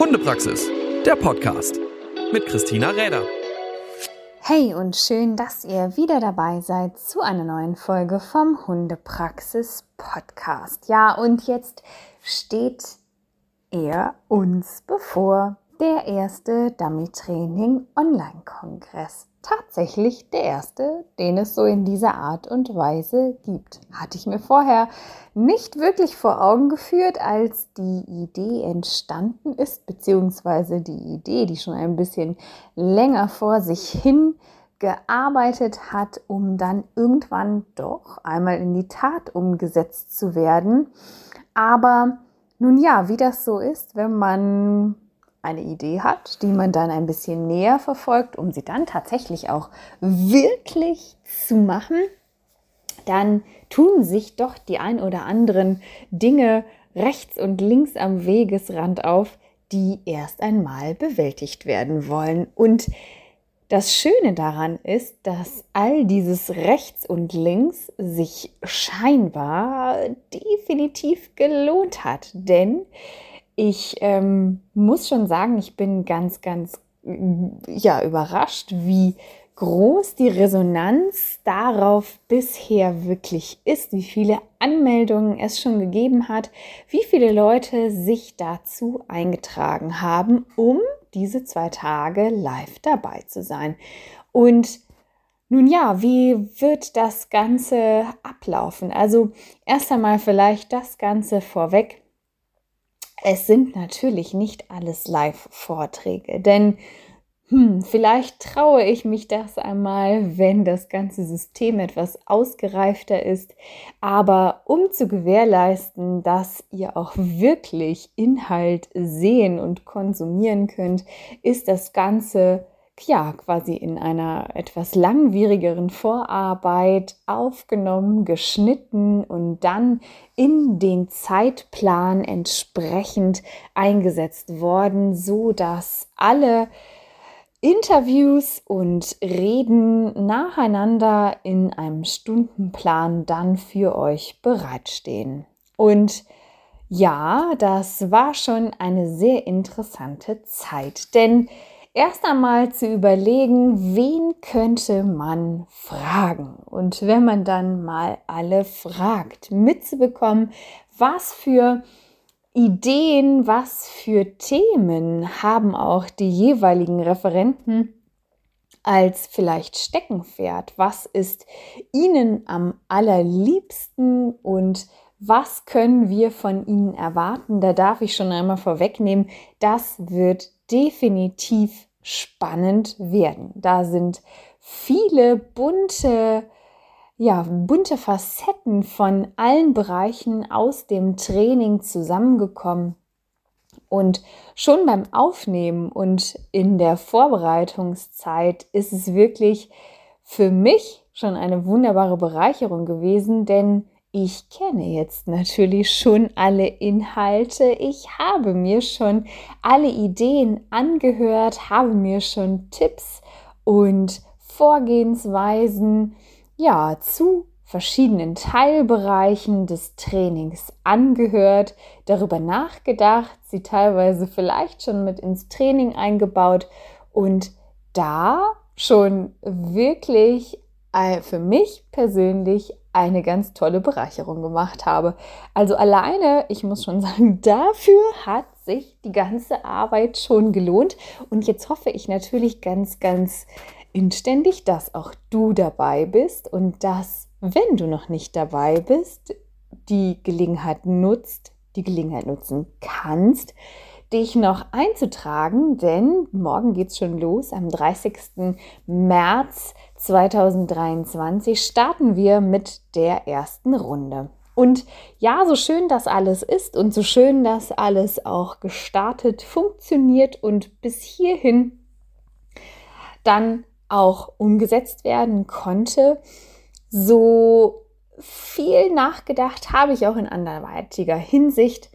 Hundepraxis, der Podcast mit Christina Räder. Hey und schön, dass ihr wieder dabei seid zu einer neuen Folge vom Hundepraxis Podcast. Ja, und jetzt steht er uns bevor der erste Dummy Training Online Kongress tatsächlich der erste, den es so in dieser Art und Weise gibt. Hatte ich mir vorher nicht wirklich vor Augen geführt, als die Idee entstanden ist, beziehungsweise die Idee, die schon ein bisschen länger vor sich hin gearbeitet hat, um dann irgendwann doch einmal in die Tat umgesetzt zu werden. Aber nun ja, wie das so ist, wenn man eine Idee hat, die man dann ein bisschen näher verfolgt, um sie dann tatsächlich auch wirklich zu machen, dann tun sich doch die ein oder anderen Dinge rechts und links am Wegesrand auf, die erst einmal bewältigt werden wollen. Und das Schöne daran ist, dass all dieses rechts und links sich scheinbar definitiv gelohnt hat, denn ich ähm, muss schon sagen, ich bin ganz, ganz ja, überrascht, wie groß die Resonanz darauf bisher wirklich ist, wie viele Anmeldungen es schon gegeben hat, wie viele Leute sich dazu eingetragen haben, um diese zwei Tage live dabei zu sein. Und nun ja, wie wird das Ganze ablaufen? Also erst einmal vielleicht das Ganze vorweg. Es sind natürlich nicht alles Live-Vorträge, denn hm, vielleicht traue ich mich das einmal, wenn das ganze System etwas ausgereifter ist. Aber um zu gewährleisten, dass ihr auch wirklich Inhalt sehen und konsumieren könnt, ist das Ganze ja quasi in einer etwas langwierigeren Vorarbeit aufgenommen, geschnitten und dann in den Zeitplan entsprechend eingesetzt worden, so dass alle Interviews und Reden nacheinander in einem Stundenplan dann für euch bereitstehen. Und ja, das war schon eine sehr interessante Zeit, denn erst einmal zu überlegen, wen könnte man fragen. Und wenn man dann mal alle fragt, mitzubekommen, was für Ideen, was für Themen haben auch die jeweiligen Referenten als vielleicht Steckenpferd? Was ist ihnen am allerliebsten und was können wir von ihnen erwarten? Da darf ich schon einmal vorwegnehmen, das wird definitiv spannend werden. Da sind viele bunte, ja, bunte Facetten von allen Bereichen aus dem Training zusammengekommen. Und schon beim Aufnehmen und in der Vorbereitungszeit ist es wirklich für mich schon eine wunderbare Bereicherung gewesen, denn ich kenne jetzt natürlich schon alle Inhalte. Ich habe mir schon alle Ideen angehört, habe mir schon Tipps und Vorgehensweisen ja zu verschiedenen Teilbereichen des Trainings angehört, darüber nachgedacht, sie teilweise vielleicht schon mit ins Training eingebaut und da schon wirklich äh, für mich persönlich eine ganz tolle Bereicherung gemacht habe. Also alleine, ich muss schon sagen, dafür hat sich die ganze Arbeit schon gelohnt. Und jetzt hoffe ich natürlich ganz, ganz inständig, dass auch du dabei bist und dass, wenn du noch nicht dabei bist, die Gelegenheit nutzt, die Gelegenheit nutzen kannst, dich noch einzutragen, denn morgen geht es schon los. Am 30. März 2023 starten wir mit der ersten Runde. Und ja, so schön das alles ist und so schön das alles auch gestartet funktioniert und bis hierhin dann auch umgesetzt werden konnte, so viel nachgedacht habe ich auch in anderweitiger Hinsicht,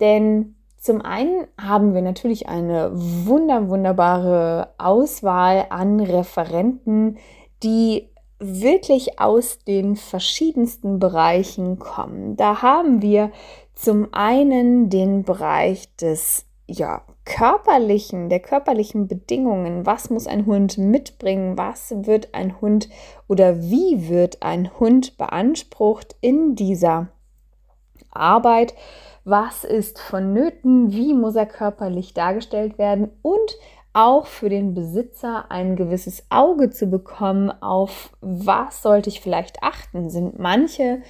denn zum einen haben wir natürlich eine wunder, wunderbare Auswahl an Referenten, die wirklich aus den verschiedensten Bereichen kommen. Da haben wir zum einen den Bereich des ja, körperlichen, der körperlichen Bedingungen, was muss ein Hund mitbringen, was wird ein Hund oder wie wird ein Hund beansprucht in dieser Arbeit, was ist vonnöten, wie muss er körperlich dargestellt werden und auch für den Besitzer ein gewisses Auge zu bekommen, auf was sollte ich vielleicht achten. Sind manche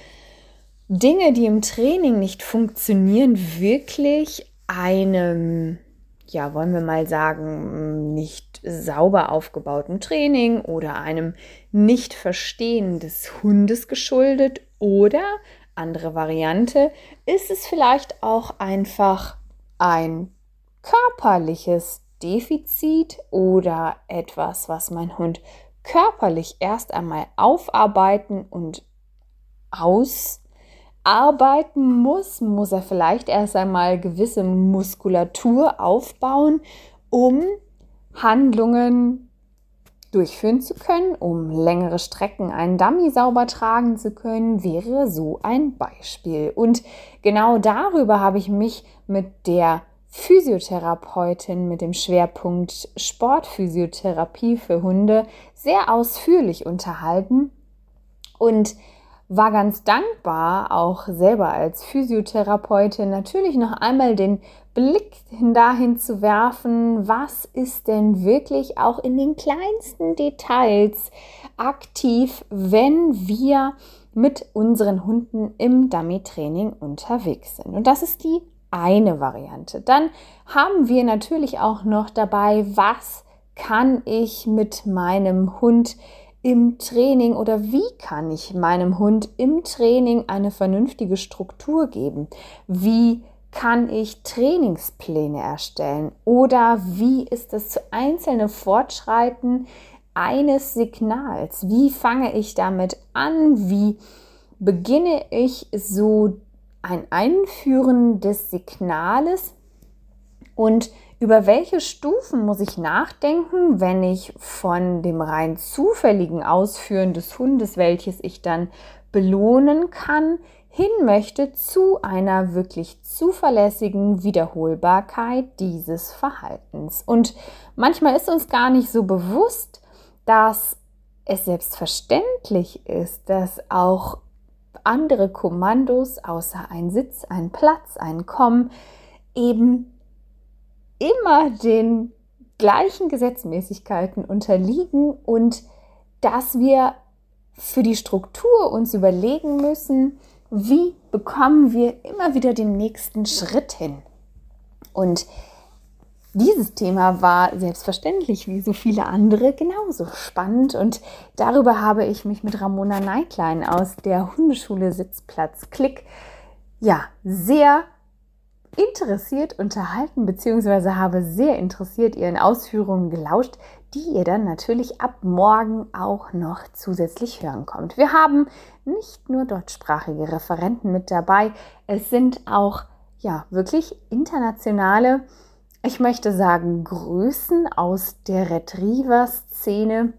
Dinge, die im Training nicht funktionieren, wirklich einem, ja, wollen wir mal sagen, nicht sauber aufgebauten Training oder einem Nicht-Verstehen des Hundes geschuldet oder andere Variante, ist es vielleicht auch einfach ein körperliches Defizit oder etwas, was mein Hund körperlich erst einmal aufarbeiten und ausarbeiten muss, muss er vielleicht erst einmal gewisse Muskulatur aufbauen, um Handlungen durchführen zu können, um längere Strecken einen Dummy sauber tragen zu können, wäre so ein Beispiel. Und genau darüber habe ich mich mit der Physiotherapeutin mit dem Schwerpunkt Sportphysiotherapie für Hunde sehr ausführlich unterhalten und war ganz dankbar, auch selber als Physiotherapeutin natürlich noch einmal den Blick dahin zu werfen, was ist denn wirklich auch in den kleinsten Details aktiv, wenn wir mit unseren Hunden im Dummy-Training unterwegs sind. Und das ist die eine Variante. Dann haben wir natürlich auch noch dabei, was kann ich mit meinem Hund im Training oder wie kann ich meinem Hund im Training eine vernünftige Struktur geben? Wie kann ich Trainingspläne erstellen? Oder wie ist das zu einzelne Fortschreiten eines Signals? Wie fange ich damit an? Wie beginne ich so ein Einführen des Signales und über welche Stufen muss ich nachdenken, wenn ich von dem rein zufälligen Ausführen des Hundes, welches ich dann belohnen kann, hin möchte zu einer wirklich zuverlässigen Wiederholbarkeit dieses Verhaltens. Und manchmal ist uns gar nicht so bewusst, dass es selbstverständlich ist, dass auch andere Kommandos außer ein Sitz, ein Platz, ein Kommen eben immer den gleichen Gesetzmäßigkeiten unterliegen und dass wir für die Struktur uns überlegen müssen, wie bekommen wir immer wieder den nächsten Schritt hin. Und dieses Thema war selbstverständlich wie so viele andere genauso spannend und darüber habe ich mich mit Ramona Neiklein aus der Hundeschule Sitzplatz Klick ja sehr interessiert unterhalten beziehungsweise habe sehr interessiert ihren Ausführungen gelauscht, die ihr dann natürlich ab morgen auch noch zusätzlich hören kommt. Wir haben nicht nur deutschsprachige Referenten mit dabei, es sind auch ja wirklich internationale ich möchte sagen, Größen aus der Retriever-Szene,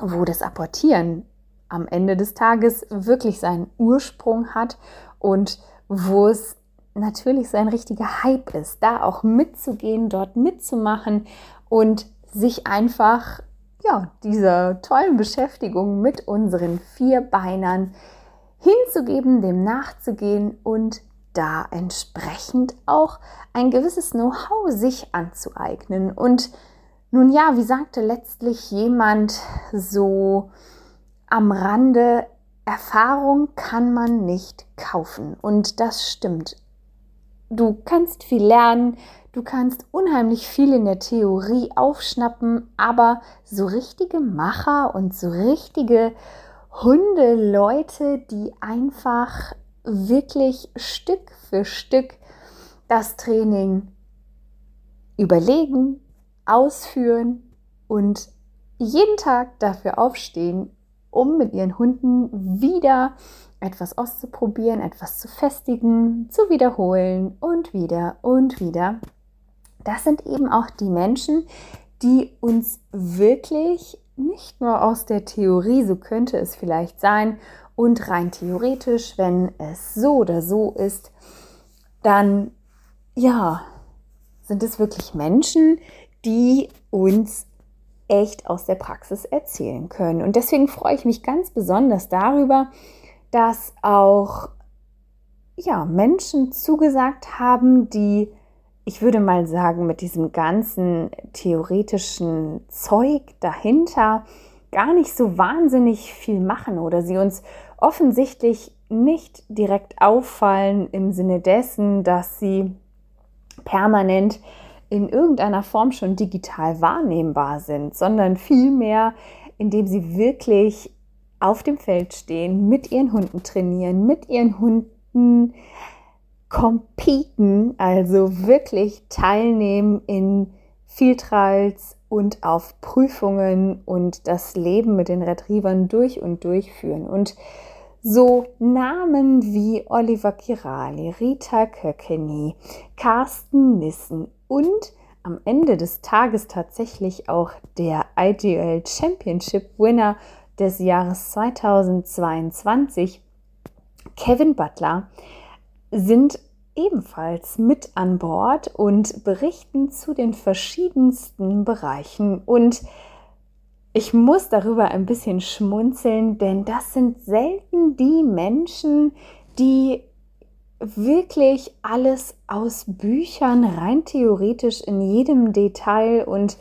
wo das Apportieren am Ende des Tages wirklich seinen Ursprung hat und wo es natürlich so ein richtiger Hype ist, da auch mitzugehen, dort mitzumachen und sich einfach ja, dieser tollen Beschäftigung mit unseren Vierbeinern hinzugeben, dem nachzugehen und da entsprechend auch ein gewisses Know-how sich anzueignen. Und nun ja, wie sagte letztlich jemand so am Rande, Erfahrung kann man nicht kaufen. Und das stimmt. Du kannst viel lernen, du kannst unheimlich viel in der Theorie aufschnappen, aber so richtige Macher und so richtige Hundeleute, die einfach wirklich Stück für Stück das Training überlegen, ausführen und jeden Tag dafür aufstehen, um mit ihren Hunden wieder etwas auszuprobieren, etwas zu festigen, zu wiederholen und wieder und wieder. Das sind eben auch die Menschen, die uns wirklich nicht nur aus der Theorie, so könnte es vielleicht sein, und rein theoretisch, wenn es so oder so ist, dann ja, sind es wirklich Menschen, die uns echt aus der Praxis erzählen können. Und deswegen freue ich mich ganz besonders darüber, dass auch ja, Menschen zugesagt haben, die, ich würde mal sagen, mit diesem ganzen theoretischen Zeug dahinter gar nicht so wahnsinnig viel machen oder sie uns offensichtlich nicht direkt auffallen im Sinne dessen, dass sie permanent in irgendeiner Form schon digital wahrnehmbar sind, sondern vielmehr, indem sie wirklich auf dem Feld stehen, mit ihren Hunden trainieren, mit ihren Hunden competen, also wirklich teilnehmen in Field und auf Prüfungen und das Leben mit den Retrievern durch und durch führen. Und so Namen wie Oliver Kirali, Rita Köckeny, Carsten Nissen und am Ende des Tages tatsächlich auch der IGL Championship Winner des Jahres 2022, Kevin Butler, sind ebenfalls mit an Bord und berichten zu den verschiedensten Bereichen. Und ich muss darüber ein bisschen schmunzeln, denn das sind selten die Menschen, die wirklich alles aus Büchern rein theoretisch in jedem Detail und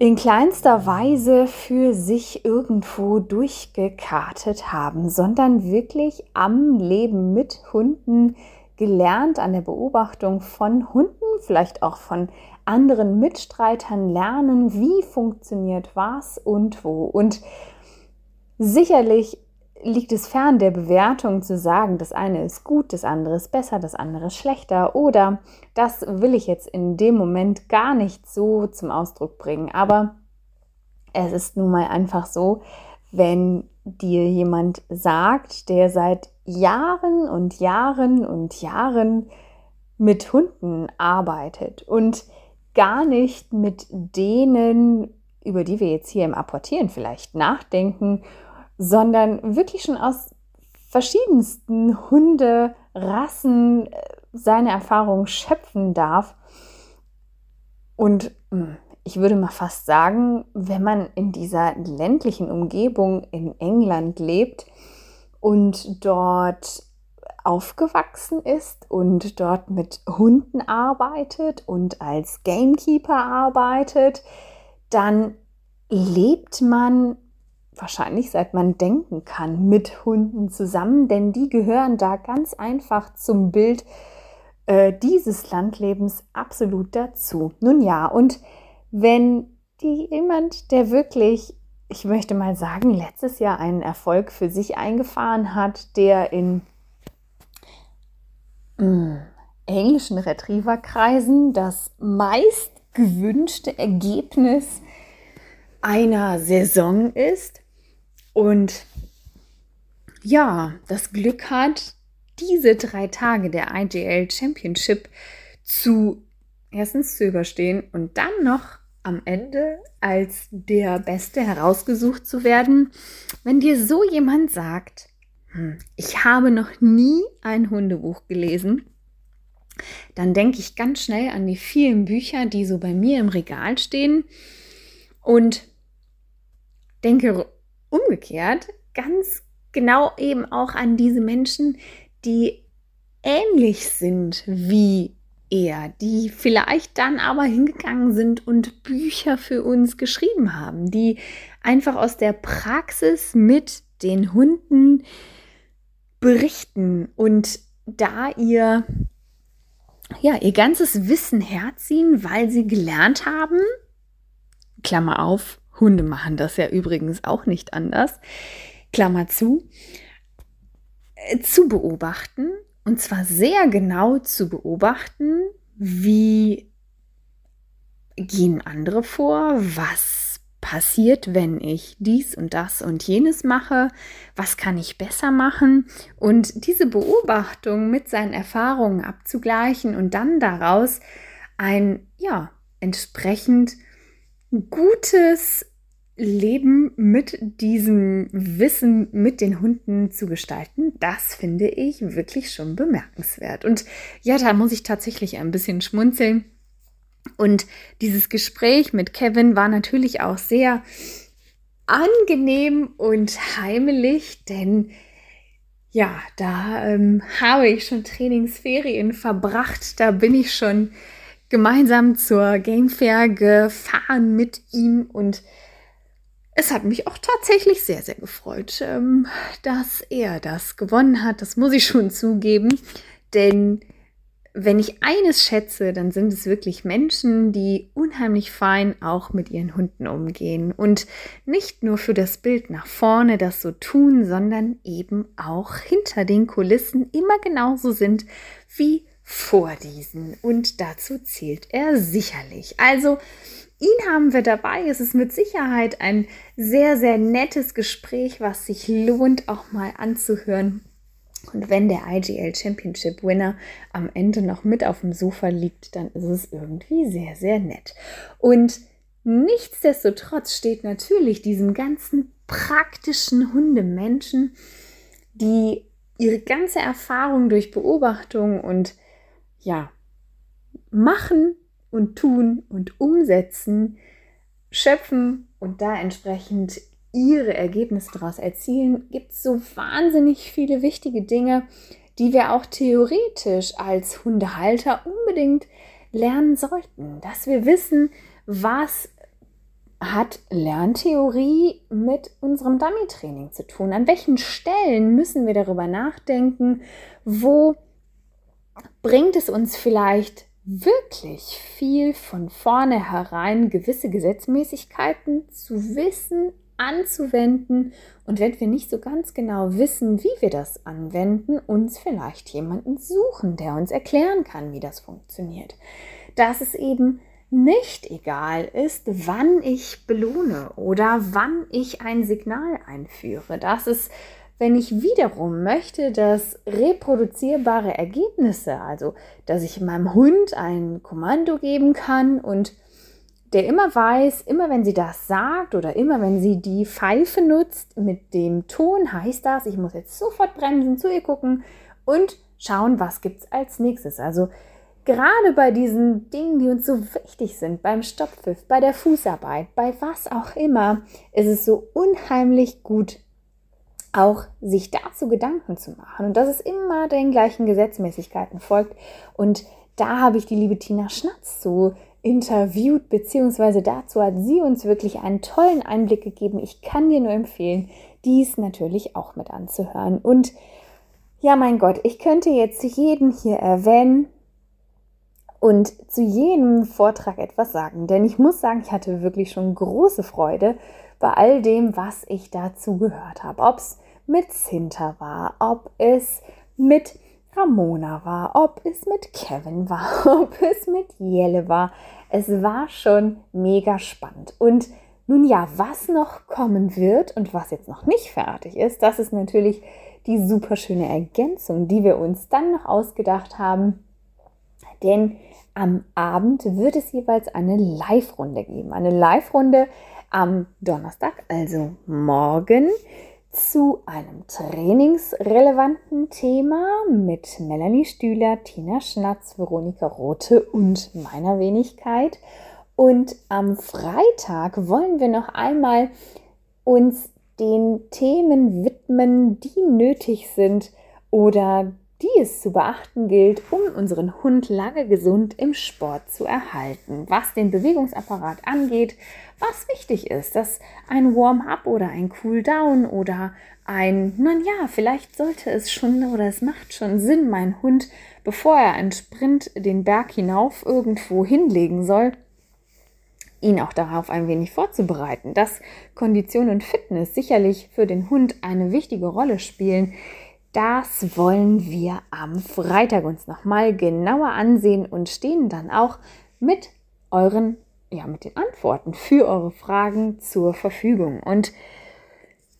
in kleinster Weise für sich irgendwo durchgekartet haben, sondern wirklich am Leben mit Hunden gelernt, an der Beobachtung von Hunden, vielleicht auch von anderen Mitstreitern lernen, wie funktioniert was und wo. Und sicherlich liegt es fern der Bewertung zu sagen, das eine ist gut, das andere ist besser, das andere ist schlechter oder das will ich jetzt in dem Moment gar nicht so zum Ausdruck bringen. Aber es ist nun mal einfach so, wenn dir jemand sagt, der seit Jahren und Jahren und Jahren mit Hunden arbeitet und gar nicht mit denen, über die wir jetzt hier im Apportieren vielleicht nachdenken sondern wirklich schon aus verschiedensten Hunderassen äh, seine Erfahrungen schöpfen darf. Und hm, ich würde mal fast sagen, wenn man in dieser ländlichen Umgebung in England lebt und dort aufgewachsen ist und dort mit Hunden arbeitet und als Gamekeeper arbeitet, dann lebt man wahrscheinlich seit man denken kann, mit Hunden zusammen, denn die gehören da ganz einfach zum Bild äh, dieses Landlebens absolut dazu. Nun ja, und wenn die, jemand, der wirklich, ich möchte mal sagen, letztes Jahr einen Erfolg für sich eingefahren hat, der in mh, mm, englischen Retrieverkreisen das meist gewünschte Ergebnis einer Saison ist, und ja, das Glück hat, diese drei Tage der IGL Championship zu erstens zu überstehen und dann noch am Ende als der Beste herausgesucht zu werden. Wenn dir so jemand sagt, hm, ich habe noch nie ein Hundebuch gelesen, dann denke ich ganz schnell an die vielen Bücher, die so bei mir im Regal stehen und denke umgekehrt ganz genau eben auch an diese Menschen, die ähnlich sind wie er, die vielleicht dann aber hingegangen sind und Bücher für uns geschrieben haben, die einfach aus der Praxis mit den Hunden berichten und da ihr ja, ihr ganzes Wissen herziehen, weil sie gelernt haben, Klammer auf, Hunde machen das ja übrigens auch nicht anders. Klammer zu, äh, zu beobachten und zwar sehr genau zu beobachten, wie gehen andere vor, was passiert, wenn ich dies und das und jenes mache, was kann ich besser machen und diese Beobachtung mit seinen Erfahrungen abzugleichen und dann daraus ein ja entsprechend gutes Leben mit diesem Wissen mit den Hunden zu gestalten, das finde ich wirklich schon bemerkenswert. Und ja, da muss ich tatsächlich ein bisschen schmunzeln. Und dieses Gespräch mit Kevin war natürlich auch sehr angenehm und heimelig, denn ja, da ähm, habe ich schon Trainingsferien verbracht. Da bin ich schon gemeinsam zur Game Fair gefahren mit ihm und es hat mich auch tatsächlich sehr, sehr gefreut, ähm, dass er das gewonnen hat. Das muss ich schon zugeben, denn wenn ich eines schätze, dann sind es wirklich Menschen, die unheimlich fein auch mit ihren Hunden umgehen und nicht nur für das Bild nach vorne das so tun, sondern eben auch hinter den Kulissen immer genauso sind wie vor diesen. Und dazu zählt er sicherlich. Also, ihn haben wir dabei. Es ist mit Sicherheit ein sehr, sehr nettes Gespräch, was sich lohnt, auch mal anzuhören. Und wenn der IGL Championship Winner am Ende noch mit auf dem Sofa liegt, dann ist es irgendwie sehr, sehr nett. Und nichtsdestotrotz steht natürlich diesem ganzen praktischen Hundemenschen, die ihre ganze Erfahrung durch Beobachtung und ja, machen und tun und umsetzen, schöpfen und da entsprechend ihre Ergebnisse daraus erzielen, gibt es so wahnsinnig viele wichtige Dinge, die wir auch theoretisch als Hundehalter unbedingt lernen sollten. Dass wir wissen, was hat Lerntheorie mit unserem Dummy-Training zu tun? An welchen Stellen müssen wir darüber nachdenken? Wo bringt es uns vielleicht wirklich viel von vornherein gewisse Gesetzmäßigkeiten zu wissen, anzuwenden und wenn wir nicht so ganz genau wissen, wie wir das anwenden, uns vielleicht jemanden suchen, der uns erklären kann, wie das funktioniert. Dass es eben nicht egal ist, wann ich belohne oder wann ich ein Signal einführe. Dass es, wenn ich wiederum möchte, dass reproduzierbare Ergebnisse, also dass ich meinem Hund ein Kommando geben kann und der immer weiß, immer wenn sie das sagt oder immer wenn sie die Pfeife nutzt, mit dem Ton heißt das, ich muss jetzt sofort bremsen, zu ihr gucken und schauen, was gibt es als nächstes. Also gerade bei diesen Dingen, die uns so wichtig sind, beim Stopppfiff, bei der Fußarbeit, bei was auch immer, ist es so unheimlich gut, auch sich dazu Gedanken zu machen und dass es immer den gleichen Gesetzmäßigkeiten folgt. Und da habe ich die liebe Tina Schnatz zu interviewt, beziehungsweise dazu hat sie uns wirklich einen tollen Einblick gegeben. Ich kann dir nur empfehlen, dies natürlich auch mit anzuhören. Und ja, mein Gott, ich könnte jetzt jeden hier erwähnen und zu jedem Vortrag etwas sagen, denn ich muss sagen, ich hatte wirklich schon große Freude bei all dem, was ich dazu gehört habe. Ob es mit Zinter war, ob es mit Ramona war, ob es mit Kevin war, ob es mit Jelle war. Es war schon mega spannend. Und nun ja, was noch kommen wird und was jetzt noch nicht fertig ist, das ist natürlich die super schöne Ergänzung, die wir uns dann noch ausgedacht haben. Denn am Abend wird es jeweils eine Live-Runde geben. Eine Live-Runde am Donnerstag, also morgen zu einem trainingsrelevanten Thema mit Melanie Stühler, Tina Schnatz, Veronika Rote und meiner Wenigkeit. Und am Freitag wollen wir noch einmal uns den Themen widmen, die nötig sind oder die es zu beachten gilt, um unseren Hund lange gesund im Sport zu erhalten. Was den Bewegungsapparat angeht, was wichtig ist, dass ein Warm-up oder ein Cool-down oder ein, nun ja, vielleicht sollte es schon oder es macht schon Sinn, mein Hund, bevor er einen Sprint den Berg hinauf irgendwo hinlegen soll, ihn auch darauf ein wenig vorzubereiten, dass Kondition und Fitness sicherlich für den Hund eine wichtige Rolle spielen. Das wollen wir am Freitag uns nochmal genauer ansehen und stehen dann auch mit euren, ja, mit den Antworten für eure Fragen zur Verfügung. Und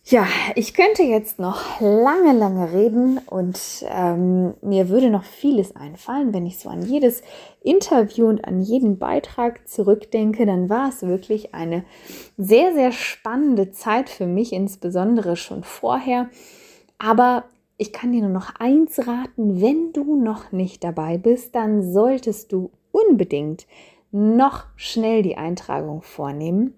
Ja, ich könnte jetzt noch lange, lange reden und ähm, mir würde noch vieles einfallen, wenn ich so an jedes Interview und an jeden Beitrag zurückdenke, dann war es wirklich eine sehr, sehr spannende Zeit für mich, insbesondere schon vorher. Aber ich kann dir nur noch eins raten, wenn du noch nicht dabei bist, dann solltest du unbedingt noch schnell die Eintragung vornehmen,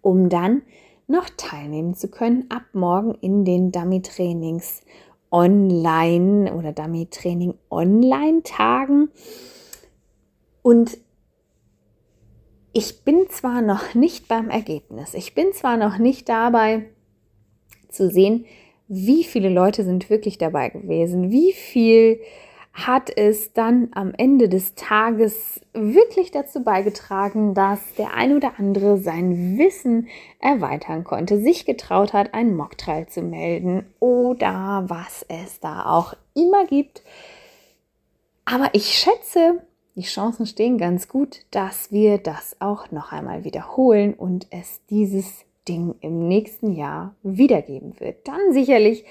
um dann noch teilnehmen zu können ab morgen in den Dummy-Trainings online oder Dummy-Training Online-Tagen. Und ich bin zwar noch nicht beim Ergebnis, ich bin zwar noch nicht dabei zu sehen, wie viele Leute sind wirklich dabei gewesen, wie viel hat es dann am Ende des Tages wirklich dazu beigetragen, dass der ein oder andere sein Wissen erweitern konnte, sich getraut hat, einen Mocktrial zu melden oder was es da auch immer gibt. Aber ich schätze, die Chancen stehen ganz gut, dass wir das auch noch einmal wiederholen und es dieses Ding im nächsten Jahr wiedergeben wird. Dann sicherlich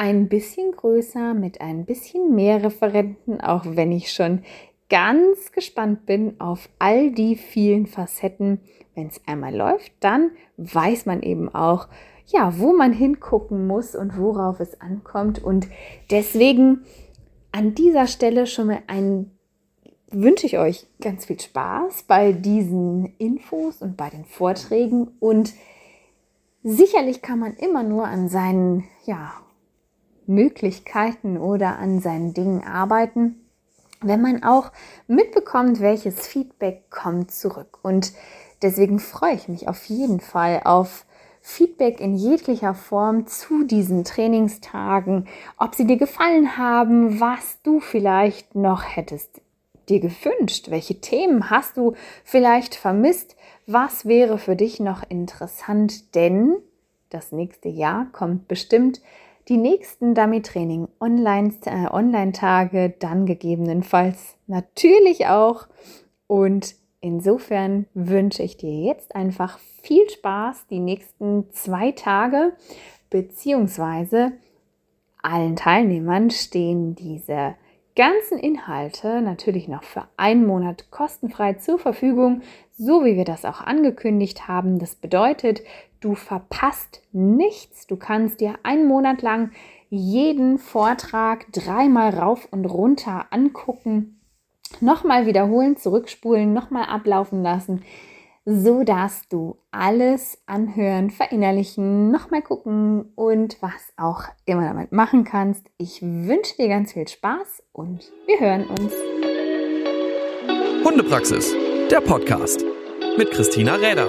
ein bisschen größer mit ein bisschen mehr Referenten, auch wenn ich schon ganz gespannt bin auf all die vielen Facetten. Wenn es einmal läuft, dann weiß man eben auch, ja, wo man hingucken muss und worauf es ankommt. Und deswegen an dieser Stelle schon mal ein wünsche ich euch ganz viel Spaß bei diesen Infos und bei den Vorträgen und Sicherlich kann man immer nur an seinen ja, Möglichkeiten oder an seinen Dingen arbeiten, wenn man auch mitbekommt, welches Feedback kommt zurück. Und deswegen freue ich mich auf jeden Fall auf Feedback in jeglicher Form zu diesen Trainingstagen, ob sie dir gefallen haben, was du vielleicht noch hättest dir gewünscht, welche Themen hast du vielleicht vermisst, was wäre für dich noch interessant? Denn das nächste Jahr kommt bestimmt die nächsten Dummy-Training äh, Online-Tage, dann gegebenenfalls natürlich auch. Und insofern wünsche ich dir jetzt einfach viel Spaß die nächsten zwei Tage, beziehungsweise allen Teilnehmern stehen diese ganzen Inhalte natürlich noch für einen Monat kostenfrei zur Verfügung, so wie wir das auch angekündigt haben. Das bedeutet, du verpasst nichts. Du kannst dir einen Monat lang jeden Vortrag dreimal rauf und runter angucken, nochmal wiederholen, zurückspulen, nochmal ablaufen lassen so dass du alles anhören, verinnerlichen, nochmal gucken und was auch immer damit machen kannst. Ich wünsche dir ganz viel Spaß und wir hören uns. Hundepraxis, der Podcast mit Christina Räder.